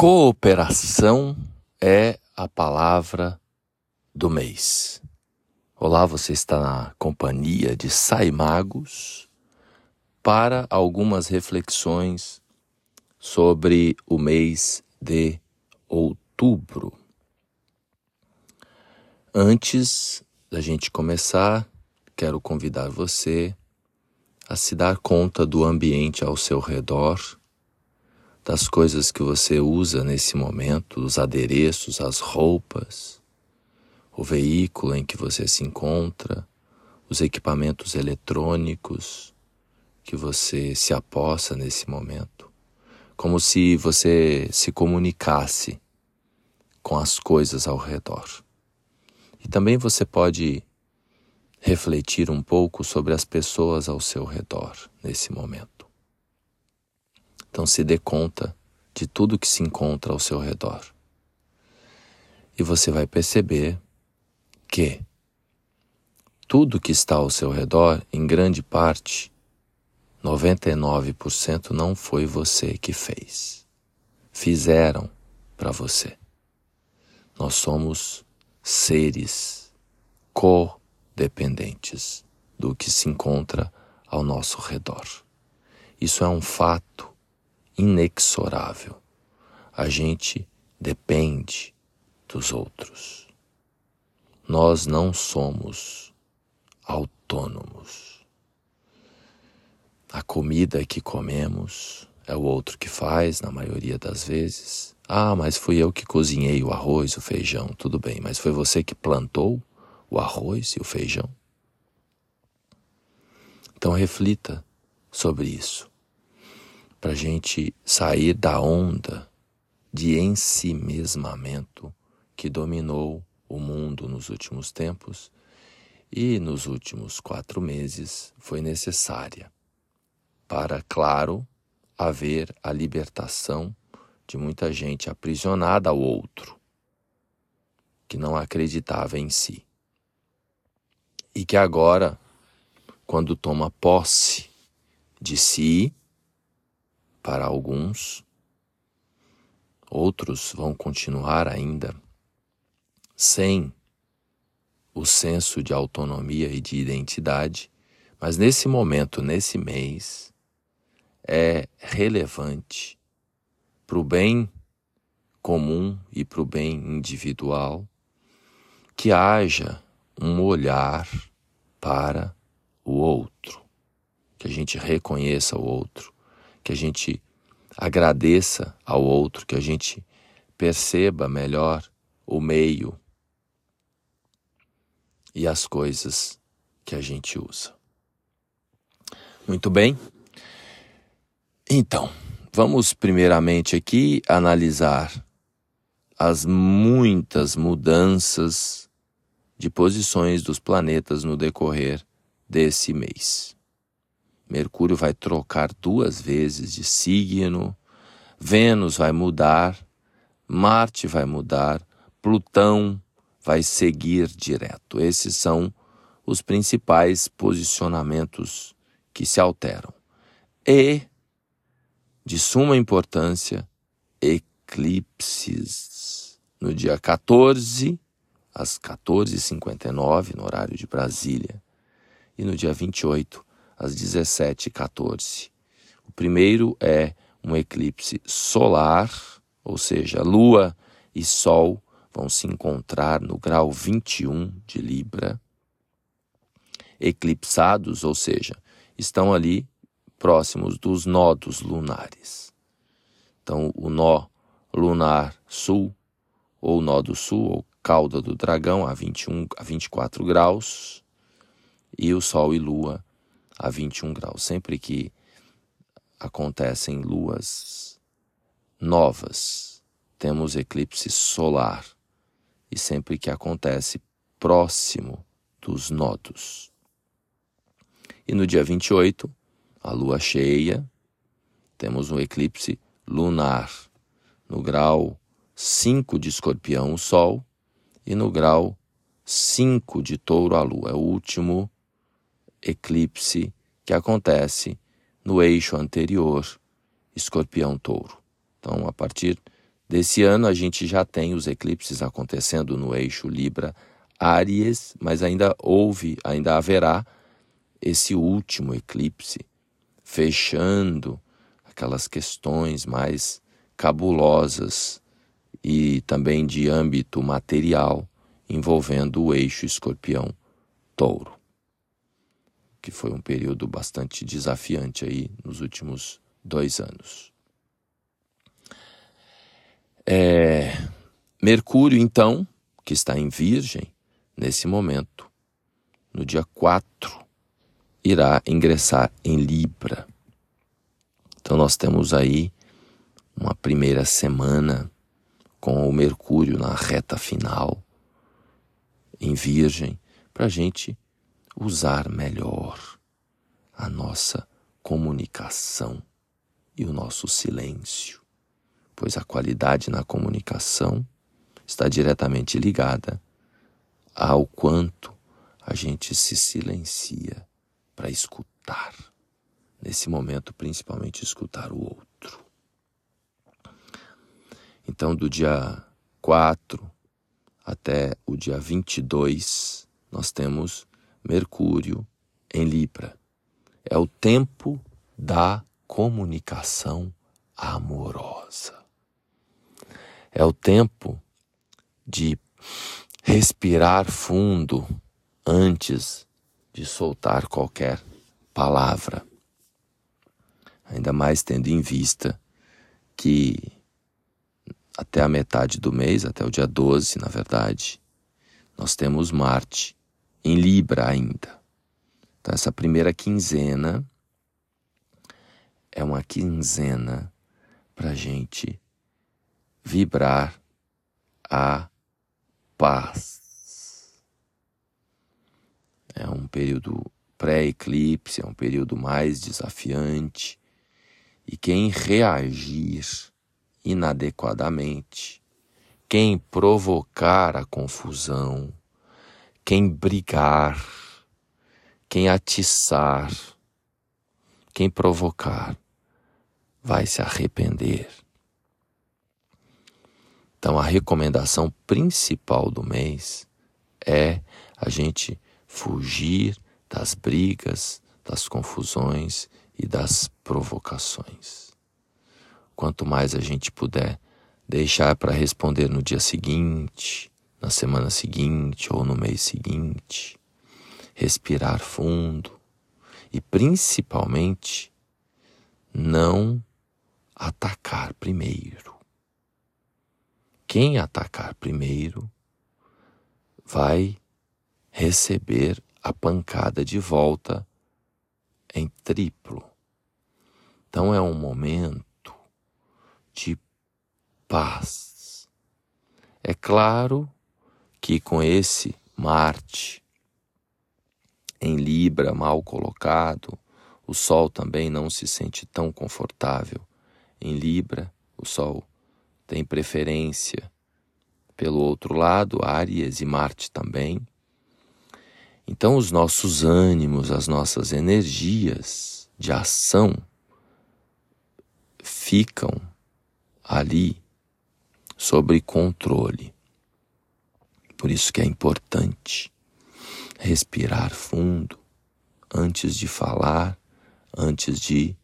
Cooperação é a palavra do mês. Olá, você está na companhia de Saimagos para algumas reflexões sobre o mês de outubro. Antes da gente começar, quero convidar você a se dar conta do ambiente ao seu redor das coisas que você usa nesse momento, os adereços, as roupas, o veículo em que você se encontra, os equipamentos eletrônicos que você se apossa nesse momento, como se você se comunicasse com as coisas ao redor. E também você pode refletir um pouco sobre as pessoas ao seu redor nesse momento. Então se dê conta de tudo que se encontra ao seu redor. E você vai perceber que tudo que está ao seu redor, em grande parte, 99% não foi você que fez. Fizeram para você. Nós somos seres codependentes do que se encontra ao nosso redor. Isso é um fato inexorável. A gente depende dos outros. Nós não somos autônomos. A comida que comemos é o outro que faz, na maioria das vezes. Ah, mas fui eu que cozinhei o arroz, o feijão, tudo bem, mas foi você que plantou o arroz e o feijão? Então reflita sobre isso para a gente sair da onda de ensimesmamento que dominou o mundo nos últimos tempos e nos últimos quatro meses foi necessária para, claro, haver a libertação de muita gente aprisionada ao outro, que não acreditava em si. E que agora, quando toma posse de si, para alguns, outros vão continuar ainda sem o senso de autonomia e de identidade, mas nesse momento, nesse mês, é relevante para o bem comum e para o bem individual que haja um olhar para o outro, que a gente reconheça o outro, que a gente agradeça ao outro, que a gente perceba melhor o meio e as coisas que a gente usa. Muito bem? Então, vamos primeiramente aqui analisar as muitas mudanças de posições dos planetas no decorrer desse mês. Mercúrio vai trocar duas vezes de signo, Vênus vai mudar, Marte vai mudar, Plutão vai seguir direto. Esses são os principais posicionamentos que se alteram. E, de suma importância, eclipses. No dia 14, às 14h59, no horário de Brasília, e no dia 28, às 17h14. O primeiro é um eclipse solar, ou seja, Lua e Sol vão se encontrar no grau 21 de Libra. Eclipsados, ou seja, estão ali próximos dos nodos lunares. Então, o nó lunar sul, ou nó do sul, ou cauda do dragão, a 21 a 24 graus, e o Sol e Lua a 21 graus. Sempre que acontecem luas novas, temos eclipse solar. E sempre que acontece próximo dos nodos. E no dia 28, a lua cheia, temos um eclipse lunar no grau 5 de escorpião, o Sol, e no grau 5 de touro, a lua. É o último eclipse que acontece no eixo anterior, escorpião-touro. Então, a partir Desse ano a gente já tem os eclipses acontecendo no eixo Libra Áries, mas ainda houve, ainda haverá esse último eclipse fechando aquelas questões mais cabulosas e também de âmbito material envolvendo o eixo escorpião-touro, que foi um período bastante desafiante aí nos últimos dois anos. É, Mercúrio, então, que está em Virgem, nesse momento, no dia 4, irá ingressar em Libra. Então, nós temos aí uma primeira semana com o Mercúrio na reta final, em Virgem, para a gente usar melhor a nossa comunicação e o nosso silêncio, pois a qualidade na comunicação está diretamente ligada ao quanto a gente se silencia para escutar. Nesse momento, principalmente, escutar o outro. Então, do dia 4 até o dia 22, nós temos Mercúrio em Libra. É o tempo da comunicação amorosa. É o tempo de respirar fundo antes de soltar qualquer palavra. Ainda mais tendo em vista que até a metade do mês, até o dia 12, na verdade, nós temos Marte em Libra ainda. Então, essa primeira quinzena é uma quinzena para gente vibrar a paz. É um período pré-eclipse, é um período mais desafiante. E quem reagir inadequadamente, quem provocar a confusão, quem brigar, quem atiçar, quem provocar, vai se arrepender. Então, a recomendação principal do mês é a gente fugir das brigas, das confusões e das provocações. Quanto mais a gente puder deixar para responder no dia seguinte, na semana seguinte ou no mês seguinte, respirar fundo e principalmente não atacar primeiro. Quem atacar primeiro vai receber a pancada de volta em triplo. Então é um momento de paz. É claro que com esse Marte em Libra mal colocado, o Sol também não se sente tão confortável. Em Libra, o Sol tem preferência pelo outro lado, Áries e Marte também. Então, os nossos ânimos, as nossas energias de ação ficam ali sobre controle. Por isso que é importante respirar fundo antes de falar, antes de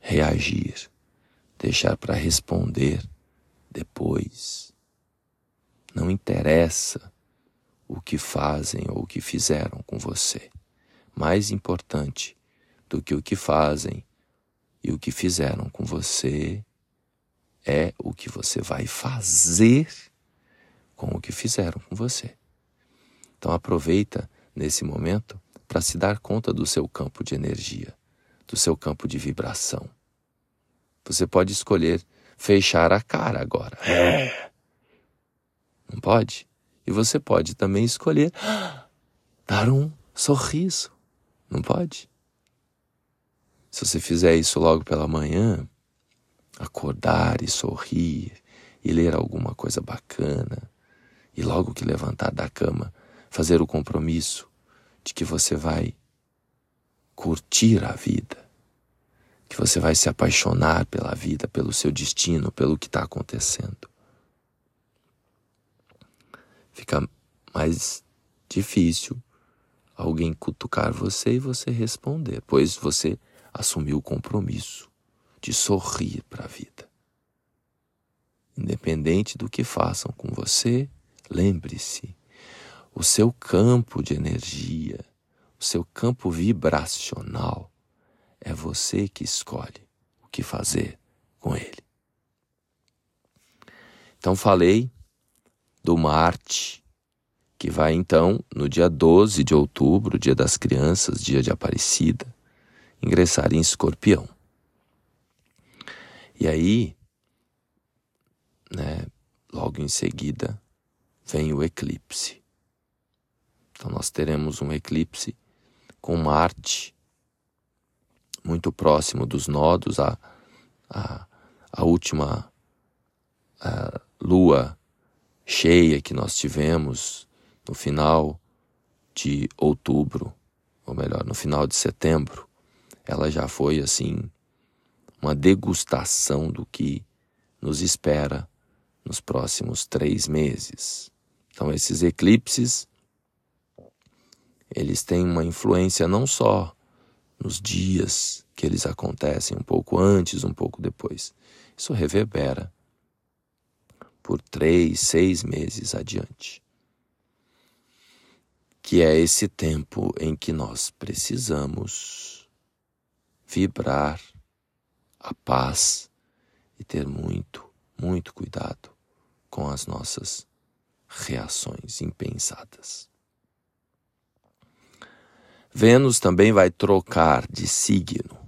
reagir, deixar para responder depois. Não interessa o que fazem ou o que fizeram com você. Mais importante do que o que fazem e o que fizeram com você é o que você vai fazer com o que fizeram com você. Então aproveita nesse momento para se dar conta do seu campo de energia, do seu campo de vibração. Você pode escolher fechar a cara agora. É. Não pode? E você pode também escolher dar um sorriso. Não pode? Se você fizer isso logo pela manhã, acordar e sorrir e ler alguma coisa bacana e logo que levantar da cama, fazer o compromisso de que você vai curtir a vida, que você vai se apaixonar pela vida, pelo seu destino, pelo que está acontecendo. fica mais difícil alguém cutucar você e você responder, pois você assumiu o compromisso de sorrir para a vida. Independente do que façam com você, lembre-se: o seu campo de energia, o seu campo vibracional, é você que escolhe o que fazer com ele. Então, falei do Marte que vai então, no dia 12 de outubro, dia das crianças, dia de Aparecida, ingressar em Escorpião. E aí, né, logo em seguida, vem o eclipse. Então nós teremos um eclipse com Marte muito próximo dos nodos, a, a, a última a lua cheia que nós tivemos no final de outubro, ou melhor, no final de setembro, ela já foi assim uma degustação do que nos espera nos próximos três meses. Então, esses eclipses, eles têm uma influência não só nos dias que eles acontecem, um pouco antes, um pouco depois. Isso reverbera por três, seis meses adiante que é esse tempo em que nós precisamos vibrar a paz e ter muito, muito cuidado com as nossas reações impensadas. Vênus também vai trocar de signo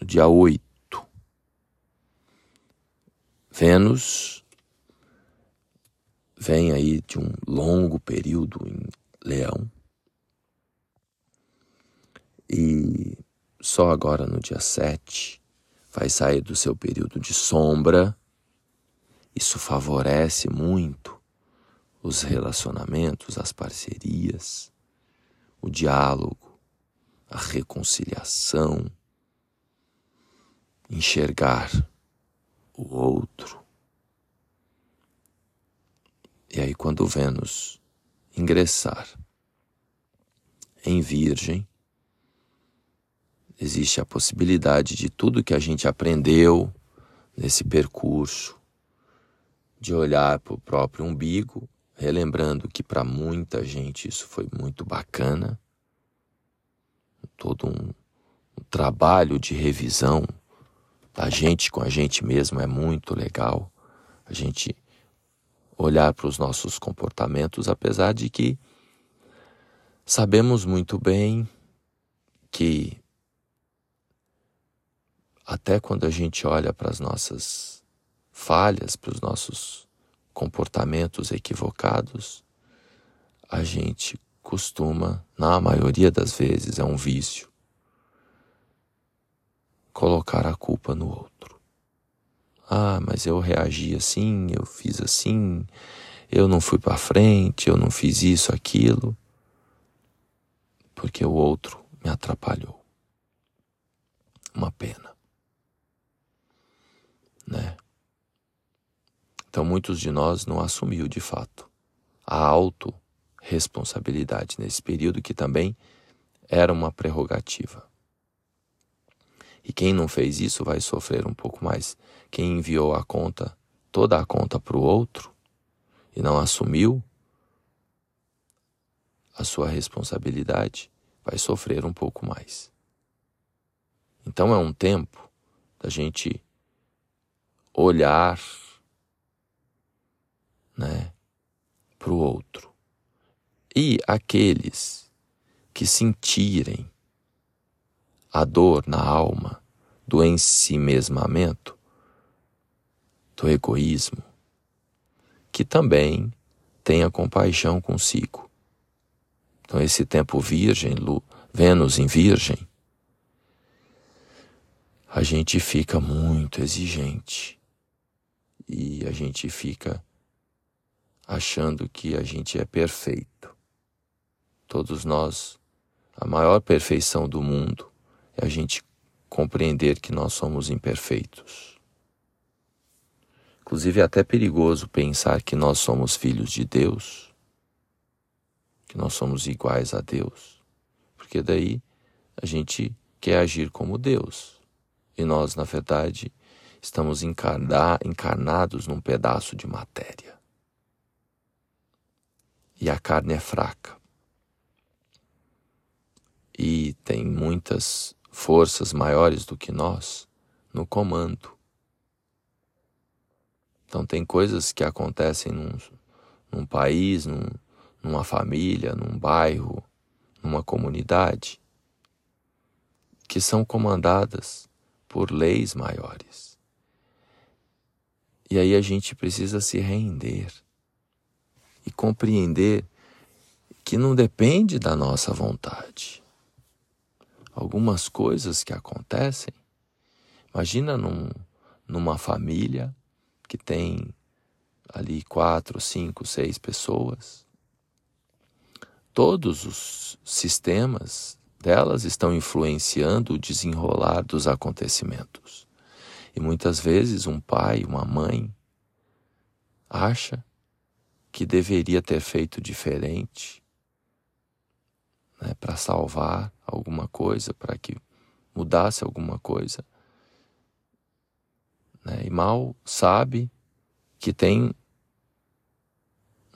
no dia 8. Vênus vem aí de um longo período em Leão. E só agora no dia 7 vai sair do seu período de sombra. Isso favorece muito os relacionamentos, as parcerias, o diálogo, a reconciliação, enxergar o outro. E aí, quando Vênus ingressar em Virgem, existe a possibilidade de tudo que a gente aprendeu nesse percurso, de olhar para o próprio umbigo, relembrando que para muita gente isso foi muito bacana, todo um, um trabalho de revisão da gente com a gente mesmo é muito legal. A gente olhar para os nossos comportamentos, apesar de que sabemos muito bem que até quando a gente olha para as nossas falhas, para os nossos comportamentos equivocados, a gente costuma, na maioria das vezes, é um vício, colocar a culpa no outro. Ah, mas eu reagi assim, eu fiz assim, eu não fui para frente, eu não fiz isso, aquilo, porque o outro me atrapalhou. Uma pena. Né? Então muitos de nós não assumiu de fato a autorresponsabilidade nesse período que também era uma prerrogativa. E quem não fez isso vai sofrer um pouco mais. Quem enviou a conta, toda a conta para o outro e não assumiu a sua responsabilidade, vai sofrer um pouco mais. Então é um tempo da gente olhar né, para o outro. E aqueles que sentirem a dor na alma do ensimesmamento, do egoísmo, que também tenha compaixão consigo. Então, esse tempo virgem, Vênus em Virgem, a gente fica muito exigente e a gente fica achando que a gente é perfeito. Todos nós, a maior perfeição do mundo é a gente compreender que nós somos imperfeitos. Inclusive é até perigoso pensar que nós somos filhos de Deus, que nós somos iguais a Deus, porque daí a gente quer agir como Deus. E nós, na verdade, estamos encarnados num pedaço de matéria. E a carne é fraca. E tem muitas forças maiores do que nós no comando. Então, tem coisas que acontecem num, num país, num, numa família, num bairro, numa comunidade, que são comandadas por leis maiores. E aí a gente precisa se render e compreender que não depende da nossa vontade. Algumas coisas que acontecem, imagina num, numa família que tem ali quatro, cinco, seis pessoas. Todos os sistemas delas estão influenciando o desenrolar dos acontecimentos. E muitas vezes um pai, uma mãe, acha que deveria ter feito diferente né, para salvar alguma coisa, para que mudasse alguma coisa. Né, e mal sabe que tem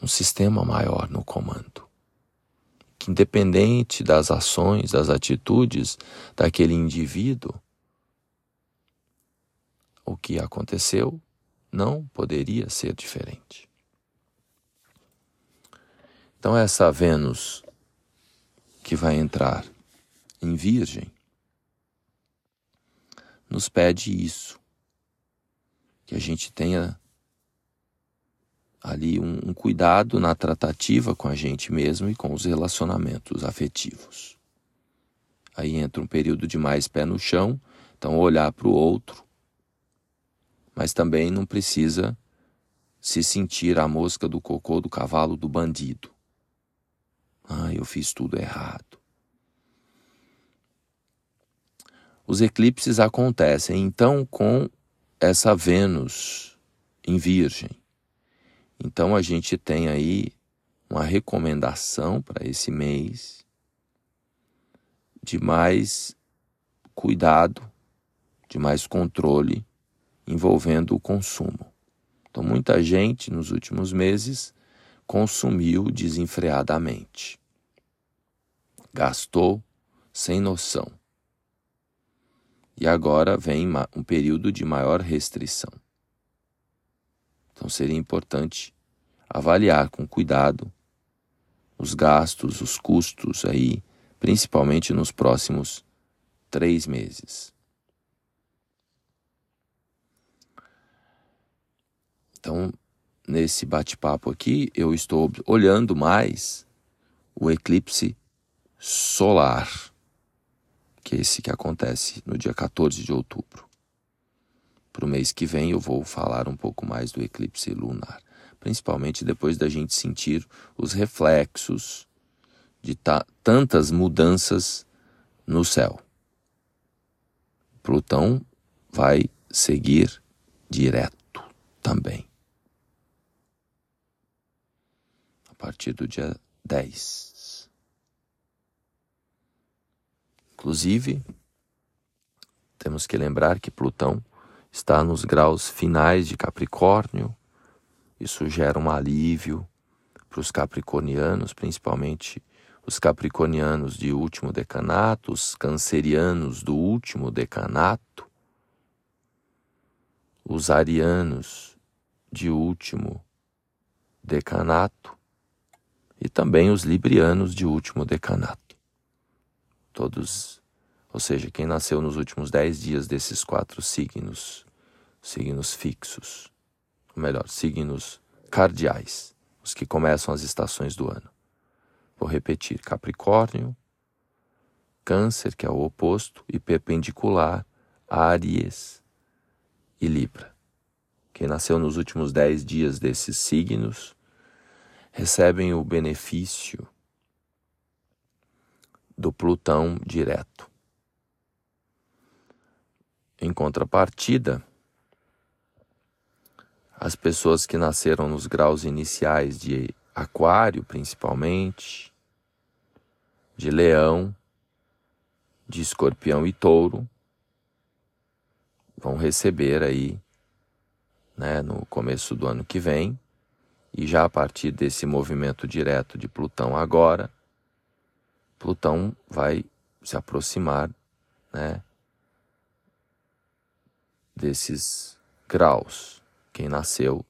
um sistema maior no comando que, independente das ações, das atitudes daquele indivíduo, o que aconteceu não poderia ser diferente. Então, essa Vênus que vai entrar em Virgem nos pede isso, que a gente tenha ali um, um cuidado na tratativa com a gente mesmo e com os relacionamentos afetivos. Aí entra um período de mais pé no chão, então olhar para o outro, mas também não precisa se sentir a mosca do cocô do cavalo do bandido. Ah, eu fiz tudo errado. Os eclipses acontecem então com essa Vênus em Virgem. Então a gente tem aí uma recomendação para esse mês de mais cuidado, de mais controle envolvendo o consumo. Então muita gente nos últimos meses consumiu desenfreadamente. Gastou sem noção. E agora vem um período de maior restrição. Então seria importante avaliar com cuidado os gastos, os custos aí, principalmente nos próximos três meses. Então, nesse bate-papo aqui, eu estou olhando mais o eclipse solar, que é esse que acontece no dia 14 de outubro. Para o mês que vem eu vou falar um pouco mais do eclipse lunar, principalmente depois da gente sentir os reflexos de tantas mudanças no céu. Plutão vai seguir direto também. A partir do dia 10. Inclusive, temos que lembrar que Plutão está nos graus finais de Capricórnio. Isso gera um alívio para os capricornianos, principalmente os capricornianos de último decanato, os cancerianos do último decanato, os arianos de último decanato e também os librianos de último decanato. Todos ou seja, quem nasceu nos últimos dez dias desses quatro signos, signos fixos, ou melhor, signos cardiais, os que começam as estações do ano. Vou repetir: Capricórnio, Câncer, que é o oposto, e perpendicular, Áries e Libra. Quem nasceu nos últimos dez dias desses signos recebem o benefício do Plutão direto. Em contrapartida, as pessoas que nasceram nos graus iniciais de Aquário, principalmente, de Leão, de Escorpião e Touro, vão receber aí, né, no começo do ano que vem, e já a partir desse movimento direto de Plutão agora, Plutão vai se aproximar, né, desses graus. Quem nasceu,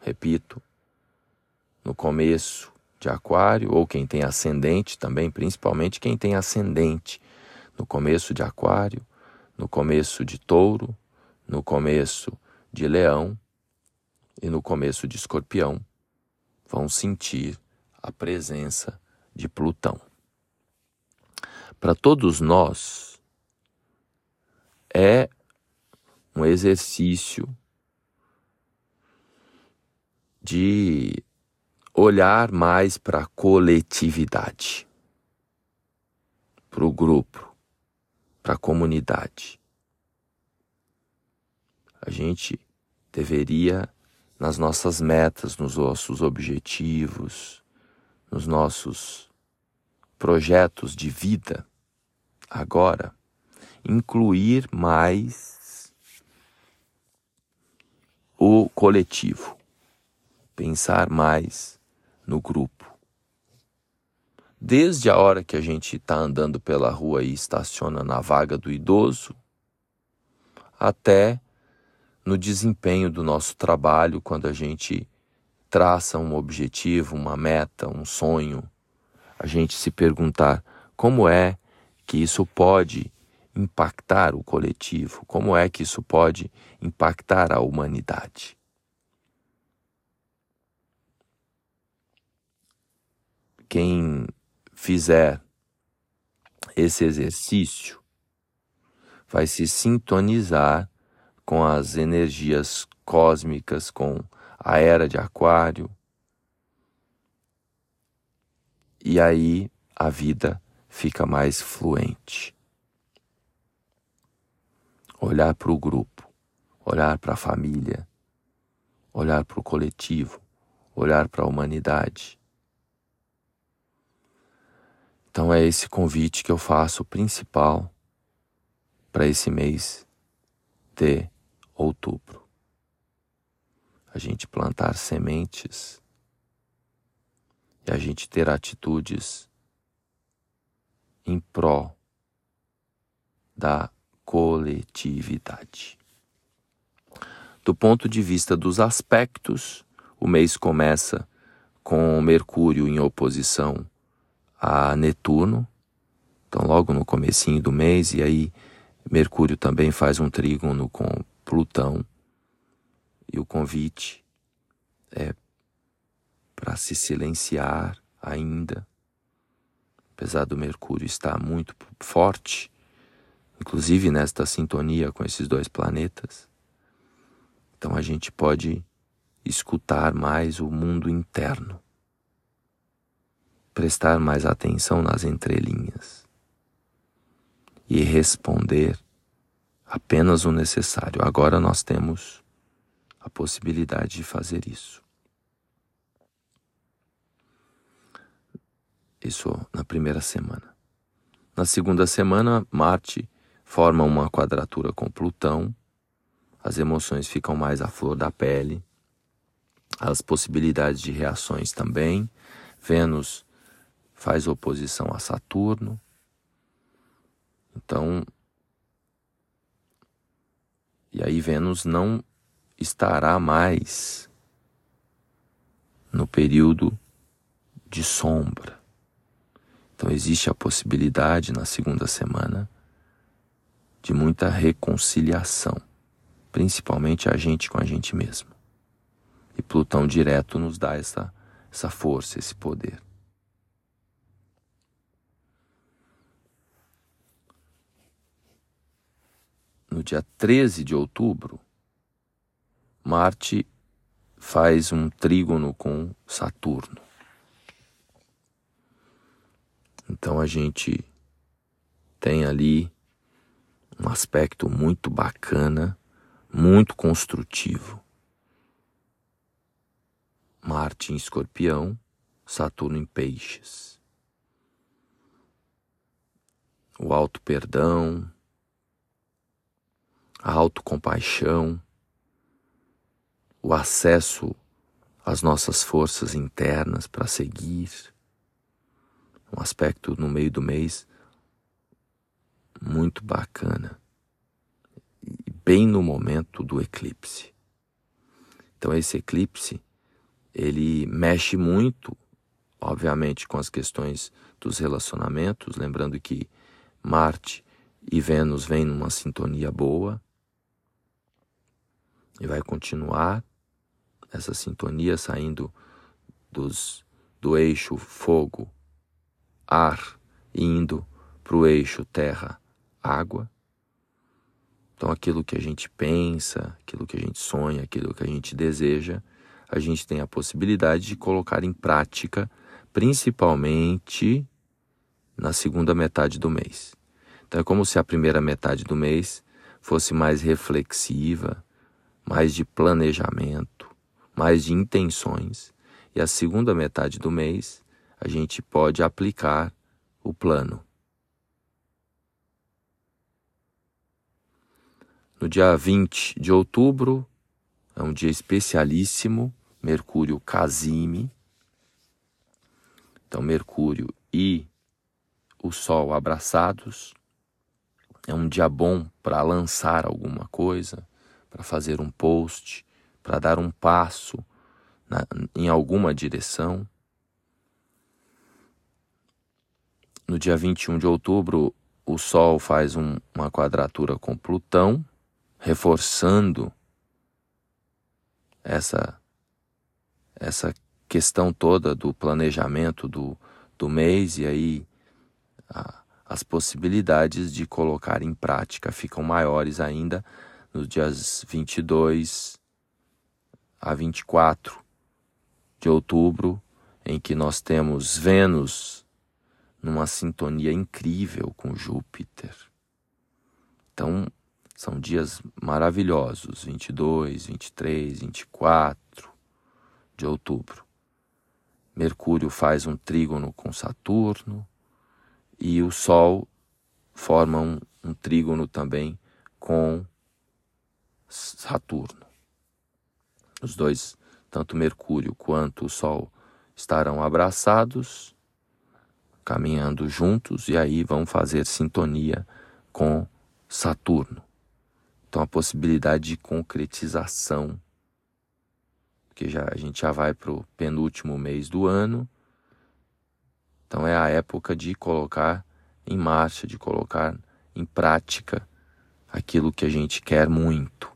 repito, no começo de Aquário, ou quem tem ascendente também, principalmente quem tem ascendente no começo de Aquário, no começo de Touro, no começo de Leão e no começo de Escorpião, vão sentir a presença de Plutão. Para todos nós, é um exercício de olhar mais para a coletividade, para o grupo, para a comunidade. A gente deveria, nas nossas metas, nos nossos objetivos, nos nossos projetos de vida, agora, incluir mais o coletivo, pensar mais no grupo. Desde a hora que a gente está andando pela rua e estaciona na vaga do idoso, até no desempenho do nosso trabalho quando a gente traça um objetivo, uma meta, um sonho, a gente se perguntar como é que isso pode impactar o coletivo, como é que isso pode impactar a humanidade. quem fizer esse exercício vai se sintonizar com as energias cósmicas, com a era de Aquário. E aí a vida fica mais fluente. Olhar para o grupo, olhar para a família, olhar para o coletivo, olhar para a humanidade então é esse convite que eu faço principal para esse mês de outubro. A gente plantar sementes e a gente ter atitudes em pró da coletividade. Do ponto de vista dos aspectos, o mês começa com Mercúrio em oposição a Netuno, então logo no comecinho do mês, e aí Mercúrio também faz um trígono com Plutão. E o convite é para se silenciar ainda, apesar do Mercúrio estar muito forte, inclusive nesta sintonia com esses dois planetas. Então a gente pode escutar mais o mundo interno prestar mais atenção nas entrelinhas e responder apenas o necessário. Agora nós temos a possibilidade de fazer isso. Isso na primeira semana. Na segunda semana, Marte forma uma quadratura com Plutão, as emoções ficam mais à flor da pele, as possibilidades de reações também. Vênus faz oposição a Saturno. Então, e aí Vênus não estará mais no período de sombra. Então existe a possibilidade na segunda semana de muita reconciliação, principalmente a gente com a gente mesmo. E Plutão direto nos dá essa, essa força, esse poder. No dia 13 de outubro, Marte faz um trígono com Saturno. Então a gente tem ali um aspecto muito bacana, muito construtivo. Marte em Escorpião, Saturno em Peixes. O alto perdão, a autocompaixão, o acesso às nossas forças internas para seguir. Um aspecto no meio do mês muito bacana. E bem no momento do eclipse. Então esse eclipse, ele mexe muito, obviamente, com as questões dos relacionamentos, lembrando que Marte e Vênus vêm numa sintonia boa e vai continuar essa sintonia saindo dos, do eixo fogo, ar, indo para o eixo terra, água. Então, aquilo que a gente pensa, aquilo que a gente sonha, aquilo que a gente deseja, a gente tem a possibilidade de colocar em prática, principalmente na segunda metade do mês. Então, é como se a primeira metade do mês fosse mais reflexiva, mais de planejamento, mais de intenções, e a segunda metade do mês a gente pode aplicar o plano. No dia 20 de outubro, é um dia especialíssimo, Mercúrio Casime. Então, Mercúrio e o Sol abraçados. É um dia bom para lançar alguma coisa, para fazer um post, para dar um passo na, em alguma direção. No dia 21 de outubro, o Sol faz um, uma quadratura com Plutão, reforçando essa essa questão toda do planejamento do, do mês e aí a, as possibilidades de colocar em prática ficam maiores ainda nos dias 22 a 24 de outubro, em que nós temos Vênus numa sintonia incrível com Júpiter. Então, são dias maravilhosos, 22, 23, 24 de outubro. Mercúrio faz um trígono com Saturno e o Sol forma um, um trígono também com Saturno. Os dois, tanto Mercúrio quanto o Sol, estarão abraçados, caminhando juntos, e aí vão fazer sintonia com Saturno. Então a possibilidade de concretização, que já a gente já vai para o penúltimo mês do ano, então é a época de colocar em marcha, de colocar em prática aquilo que a gente quer muito.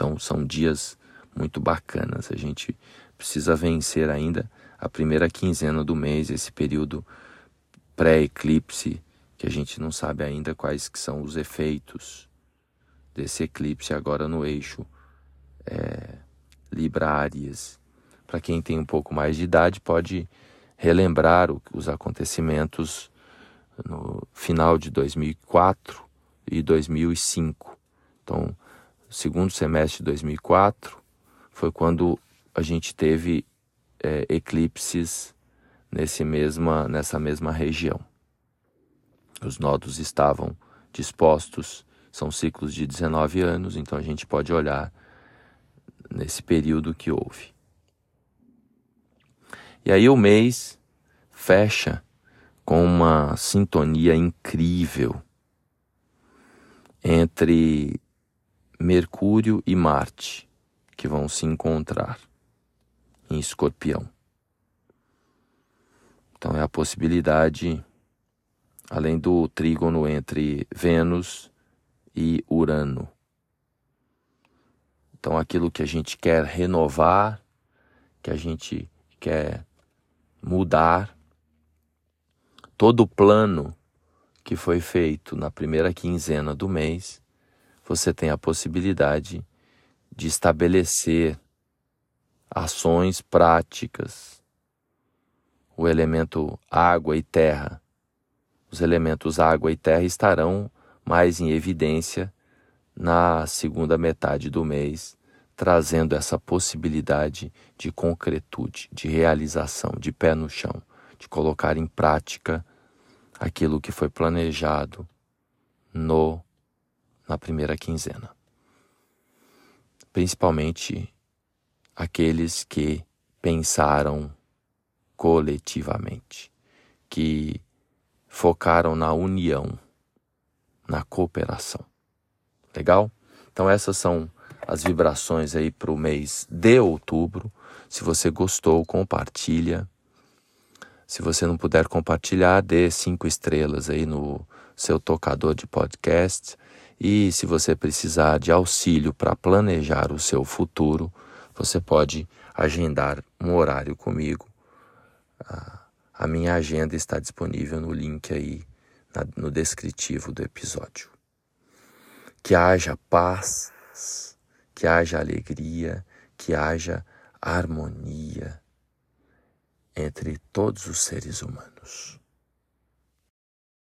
Então são dias muito bacanas. A gente precisa vencer ainda a primeira quinzena do mês, esse período pré-eclipse, que a gente não sabe ainda quais que são os efeitos desse eclipse agora no eixo é, Libra-Áries. Para quem tem um pouco mais de idade, pode relembrar o, os acontecimentos no final de 2004 e 2005. Então, segundo semestre de 2004 foi quando a gente teve é, eclipses nesse mesma, nessa mesma região. Os nodos estavam dispostos, são ciclos de 19 anos, então a gente pode olhar nesse período que houve. E aí o mês fecha com uma sintonia incrível entre Mercúrio e Marte, que vão se encontrar em Escorpião. Então é a possibilidade, além do trígono entre Vênus e Urano. Então aquilo que a gente quer renovar, que a gente quer mudar, todo o plano que foi feito na primeira quinzena do mês você tem a possibilidade de estabelecer ações práticas. O elemento água e terra. Os elementos água e terra estarão mais em evidência na segunda metade do mês, trazendo essa possibilidade de concretude, de realização, de pé no chão, de colocar em prática aquilo que foi planejado no na primeira quinzena. Principalmente aqueles que pensaram coletivamente, que focaram na união, na cooperação. Legal? Então essas são as vibrações aí para o mês de outubro. Se você gostou, compartilha. Se você não puder compartilhar, dê cinco estrelas aí no seu tocador de podcast. E se você precisar de auxílio para planejar o seu futuro, você pode agendar um horário comigo. A minha agenda está disponível no link aí no descritivo do episódio. Que haja paz, que haja alegria, que haja harmonia entre todos os seres humanos.